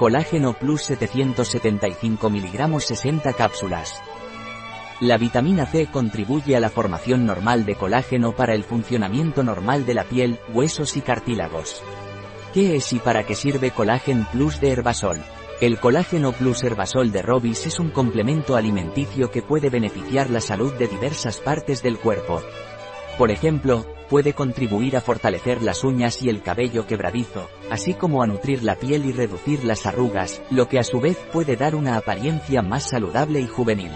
Colágeno Plus 775 mg 60 cápsulas. La vitamina C contribuye a la formación normal de colágeno para el funcionamiento normal de la piel, huesos y cartílagos. ¿Qué es y para qué sirve Colágeno Plus de Herbasol? El colágeno plus herbasol de Robis es un complemento alimenticio que puede beneficiar la salud de diversas partes del cuerpo. Por ejemplo, puede contribuir a fortalecer las uñas y el cabello quebradizo, así como a nutrir la piel y reducir las arrugas, lo que a su vez puede dar una apariencia más saludable y juvenil.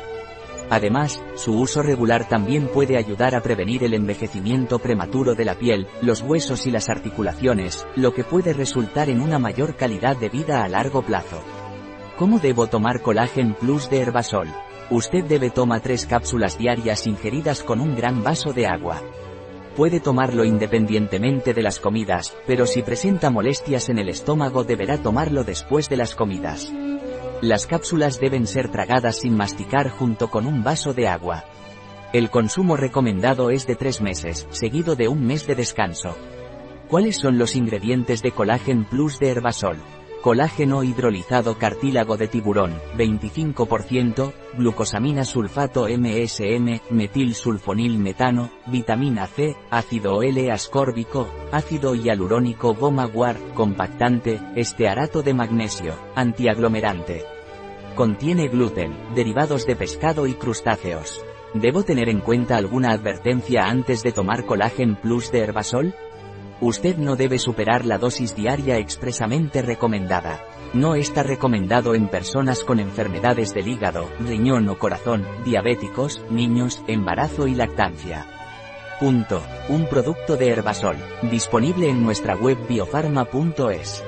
Además, su uso regular también puede ayudar a prevenir el envejecimiento prematuro de la piel, los huesos y las articulaciones, lo que puede resultar en una mayor calidad de vida a largo plazo. ¿Cómo debo tomar Colágeno Plus de Herbasol? Usted debe tomar tres cápsulas diarias ingeridas con un gran vaso de agua. Puede tomarlo independientemente de las comidas, pero si presenta molestias en el estómago deberá tomarlo después de las comidas. Las cápsulas deben ser tragadas sin masticar junto con un vaso de agua. El consumo recomendado es de tres meses, seguido de un mes de descanso. ¿Cuáles son los ingredientes de Colágeno Plus de Herbasol? Colágeno hidrolizado cartílago de tiburón, 25%, glucosamina sulfato MSM, metil sulfonil metano, vitamina C, ácido L ascórbico, ácido hialurónico goma guar, compactante, estearato de magnesio, antiaglomerante. Contiene gluten, derivados de pescado y crustáceos. ¿Debo tener en cuenta alguna advertencia antes de tomar Colágeno Plus de Herbasol? Usted no debe superar la dosis diaria expresamente recomendada. No está recomendado en personas con enfermedades del hígado, riñón o corazón, diabéticos, niños, embarazo y lactancia. Punto. Un producto de Herbasol, disponible en nuestra web biofarma.es.